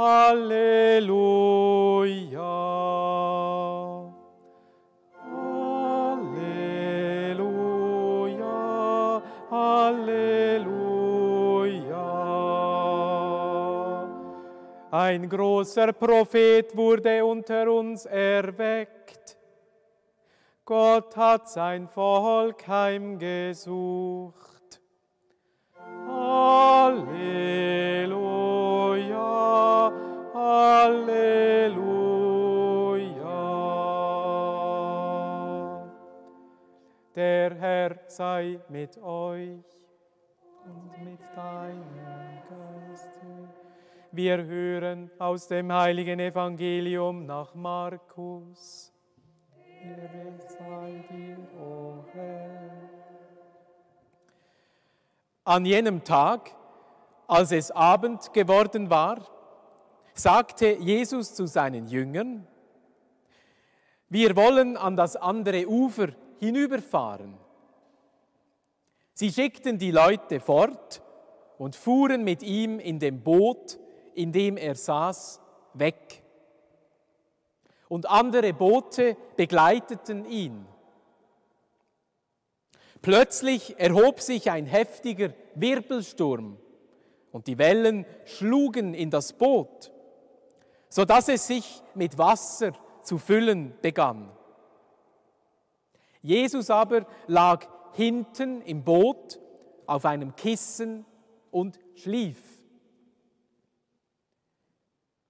Halleluja, Halleluja. Halleluja. Ein großer Prophet wurde unter uns erweckt. Gott hat sein Volk heimgesucht. Halleluja, Halleluja. Der Herr sei mit euch und mit deinem Geiste. Wir hören aus dem heiligen Evangelium nach Markus. An jenem Tag, als es Abend geworden war, sagte Jesus zu seinen Jüngern, wir wollen an das andere Ufer hinüberfahren. Sie schickten die Leute fort und fuhren mit ihm in dem Boot, in dem er saß, weg. Und andere Boote begleiteten ihn. Plötzlich erhob sich ein heftiger Wirbelsturm und die Wellen schlugen in das Boot, sodass es sich mit Wasser zu füllen begann. Jesus aber lag hinten im Boot auf einem Kissen und schlief.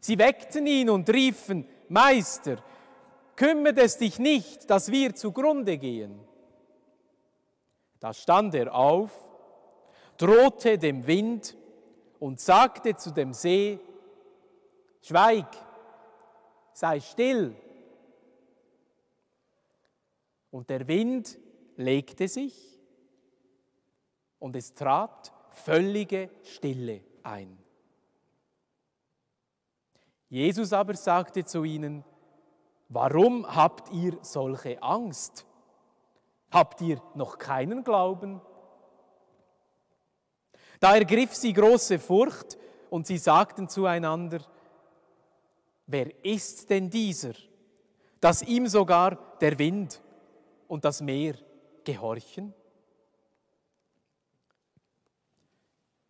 Sie weckten ihn und riefen, Meister, kümmert es dich nicht, dass wir zugrunde gehen. Da stand er auf, drohte dem Wind und sagte zu dem See, Schweig, sei still. Und der Wind legte sich und es trat völlige Stille ein. Jesus aber sagte zu ihnen, warum habt ihr solche Angst? Habt ihr noch keinen Glauben? Da ergriff sie große Furcht und sie sagten zueinander, wer ist denn dieser, dass ihm sogar der Wind und das Meer gehorchen?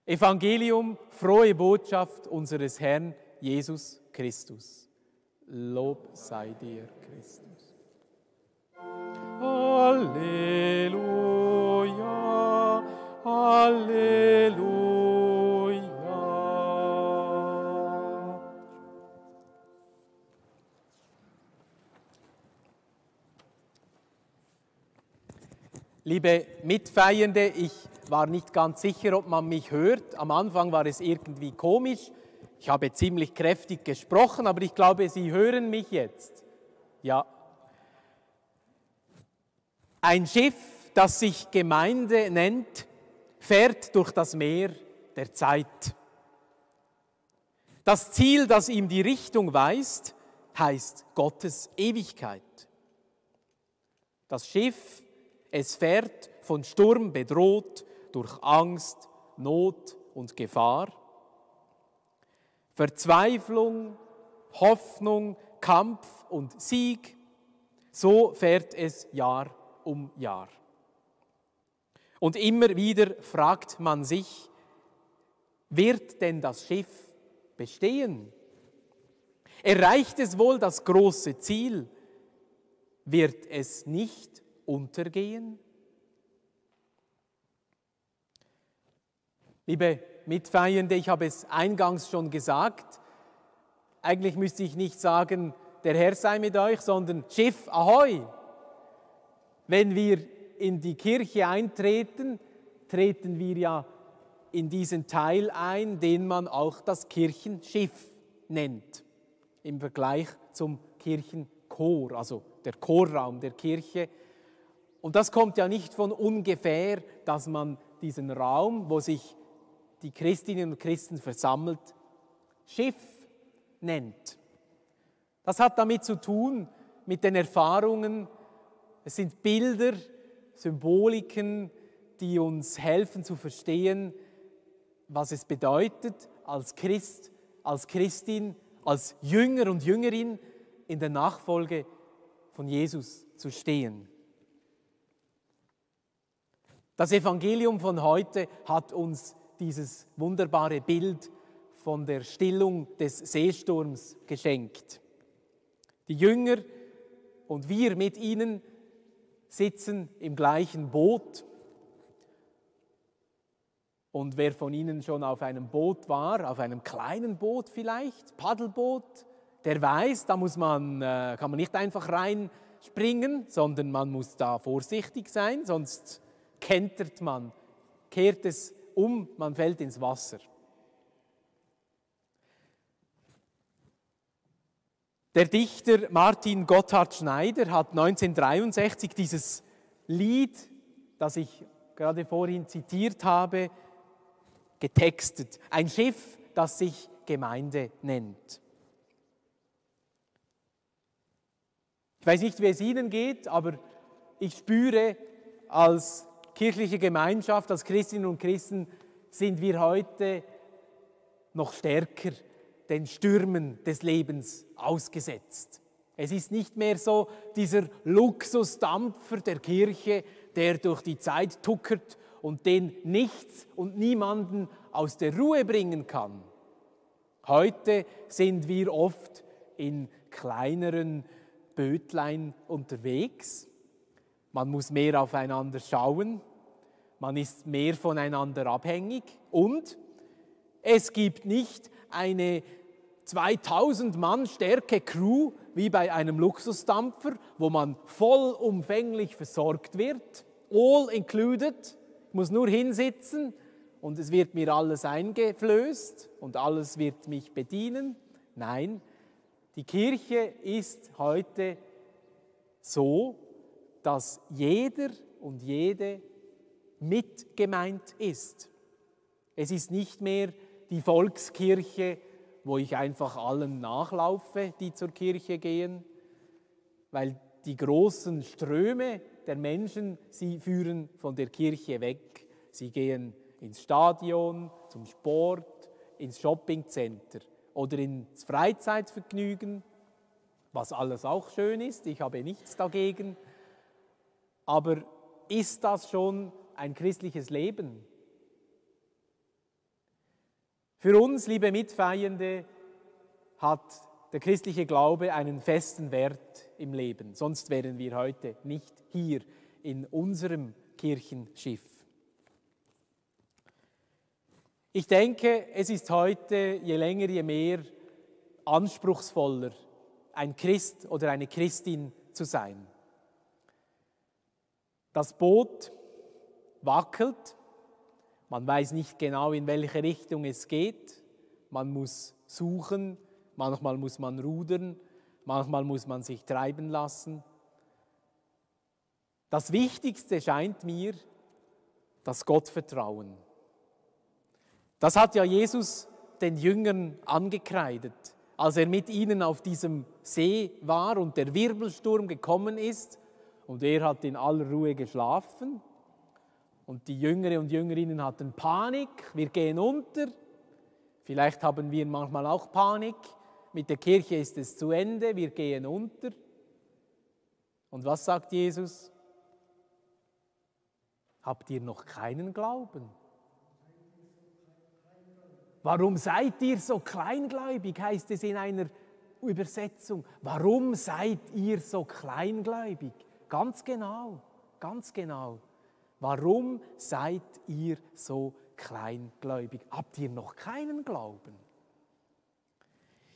Evangelium, frohe Botschaft unseres Herrn Jesus Christus. Lob sei dir, Christus. Halleluja, Halleluja. Liebe Mitfeiernde, ich war nicht ganz sicher, ob man mich hört. Am Anfang war es irgendwie komisch. Ich habe ziemlich kräftig gesprochen, aber ich glaube, Sie hören mich jetzt. Ja. Ein Schiff, das sich Gemeinde nennt, fährt durch das Meer der Zeit. Das Ziel, das ihm die Richtung weist, heißt Gottes Ewigkeit. Das Schiff, es fährt von Sturm bedroht, durch Angst, Not und Gefahr. Verzweiflung, Hoffnung, Kampf und Sieg, so fährt es Jahr um Jahr. Und immer wieder fragt man sich, wird denn das Schiff bestehen? Erreicht es wohl das große Ziel? Wird es nicht untergehen? Liebe Mitfeiernde, ich habe es eingangs schon gesagt, eigentlich müsste ich nicht sagen, der Herr sei mit euch, sondern Schiff Ahoi. Wenn wir in die Kirche eintreten, treten wir ja in diesen Teil ein, den man auch das Kirchenschiff nennt, im Vergleich zum Kirchenchor, also der Chorraum der Kirche. Und das kommt ja nicht von ungefähr, dass man diesen Raum, wo sich die Christinnen und Christen versammelt, Schiff nennt. Das hat damit zu tun, mit den Erfahrungen. Es sind Bilder, Symboliken, die uns helfen zu verstehen, was es bedeutet, als Christ, als Christin, als Jünger und Jüngerin in der Nachfolge von Jesus zu stehen. Das Evangelium von heute hat uns dieses wunderbare Bild von der Stillung des Seesturms geschenkt. Die Jünger und wir mit ihnen sitzen im gleichen Boot. Und wer von Ihnen schon auf einem Boot war, auf einem kleinen Boot vielleicht, Paddelboot, der weiß, da muss man, äh, kann man nicht einfach reinspringen, sondern man muss da vorsichtig sein, sonst kentert man, kehrt es um, man fällt ins Wasser. Der Dichter Martin Gotthard Schneider hat 1963 dieses Lied, das ich gerade vorhin zitiert habe, getextet. Ein Schiff, das sich Gemeinde nennt. Ich weiß nicht, wie es Ihnen geht, aber ich spüre, als kirchliche Gemeinschaft, als Christinnen und Christen sind wir heute noch stärker den Stürmen des Lebens ausgesetzt. Es ist nicht mehr so dieser Luxusdampfer der Kirche, der durch die Zeit tuckert und den nichts und niemanden aus der Ruhe bringen kann. Heute sind wir oft in kleineren Bötlein unterwegs. Man muss mehr aufeinander schauen man ist mehr voneinander abhängig und es gibt nicht eine 2000 Mann Stärke Crew wie bei einem Luxusdampfer, wo man vollumfänglich versorgt wird, all included, ich muss nur hinsitzen und es wird mir alles eingeflößt und alles wird mich bedienen. Nein, die Kirche ist heute so, dass jeder und jede mit gemeint ist. Es ist nicht mehr die Volkskirche, wo ich einfach allen nachlaufe, die zur Kirche gehen, weil die großen Ströme der Menschen, sie führen von der Kirche weg. Sie gehen ins Stadion, zum Sport, ins Shoppingcenter oder ins Freizeitvergnügen, was alles auch schön ist, ich habe nichts dagegen. Aber ist das schon ein christliches Leben. Für uns, liebe Mitfeiernde, hat der christliche Glaube einen festen Wert im Leben. Sonst wären wir heute nicht hier in unserem Kirchenschiff. Ich denke, es ist heute je länger, je mehr anspruchsvoller, ein Christ oder eine Christin zu sein. Das Boot wackelt. Man weiß nicht genau, in welche Richtung es geht. Man muss suchen, manchmal muss man rudern, manchmal muss man sich treiben lassen. Das Wichtigste scheint mir das Gottvertrauen. Das hat ja Jesus den Jüngern angekreidet, als er mit ihnen auf diesem See war und der Wirbelsturm gekommen ist und er hat in aller Ruhe geschlafen und die Jüngere und Jüngerinnen hatten Panik, wir gehen unter. Vielleicht haben wir manchmal auch Panik. Mit der Kirche ist es zu Ende, wir gehen unter. Und was sagt Jesus? Habt ihr noch keinen Glauben? Warum seid ihr so kleingläubig, heißt es in einer Übersetzung. Warum seid ihr so kleingläubig? Ganz genau, ganz genau. Warum seid ihr so kleingläubig? Habt ihr noch keinen Glauben?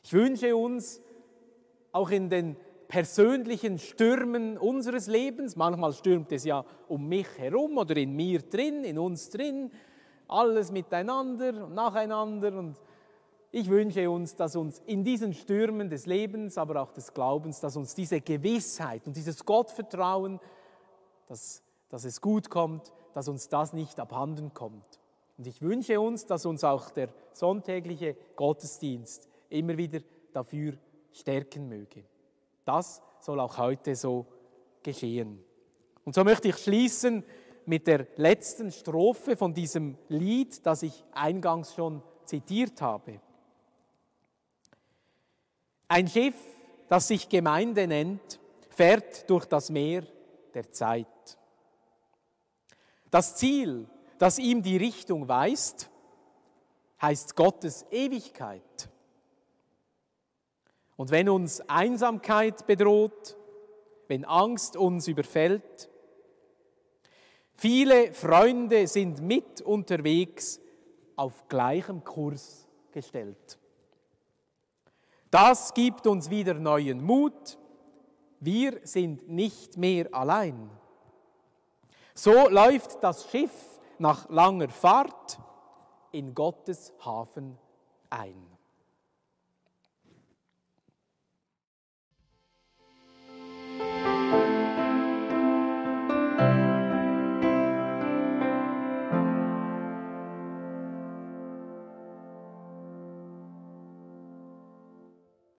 Ich wünsche uns auch in den persönlichen Stürmen unseres Lebens, manchmal stürmt es ja um mich herum oder in mir drin, in uns drin, alles miteinander und nacheinander und ich wünsche uns, dass uns in diesen Stürmen des Lebens, aber auch des Glaubens, dass uns diese Gewissheit und dieses Gottvertrauen, das dass es gut kommt, dass uns das nicht abhanden kommt. Und ich wünsche uns, dass uns auch der sonntägliche Gottesdienst immer wieder dafür stärken möge. Das soll auch heute so geschehen. Und so möchte ich schließen mit der letzten Strophe von diesem Lied, das ich eingangs schon zitiert habe. Ein Schiff, das sich Gemeinde nennt, fährt durch das Meer der Zeit. Das Ziel, das ihm die Richtung weist, heißt Gottes Ewigkeit. Und wenn uns Einsamkeit bedroht, wenn Angst uns überfällt, viele Freunde sind mit unterwegs auf gleichem Kurs gestellt. Das gibt uns wieder neuen Mut. Wir sind nicht mehr allein. So läuft das Schiff nach langer Fahrt in Gottes Hafen ein.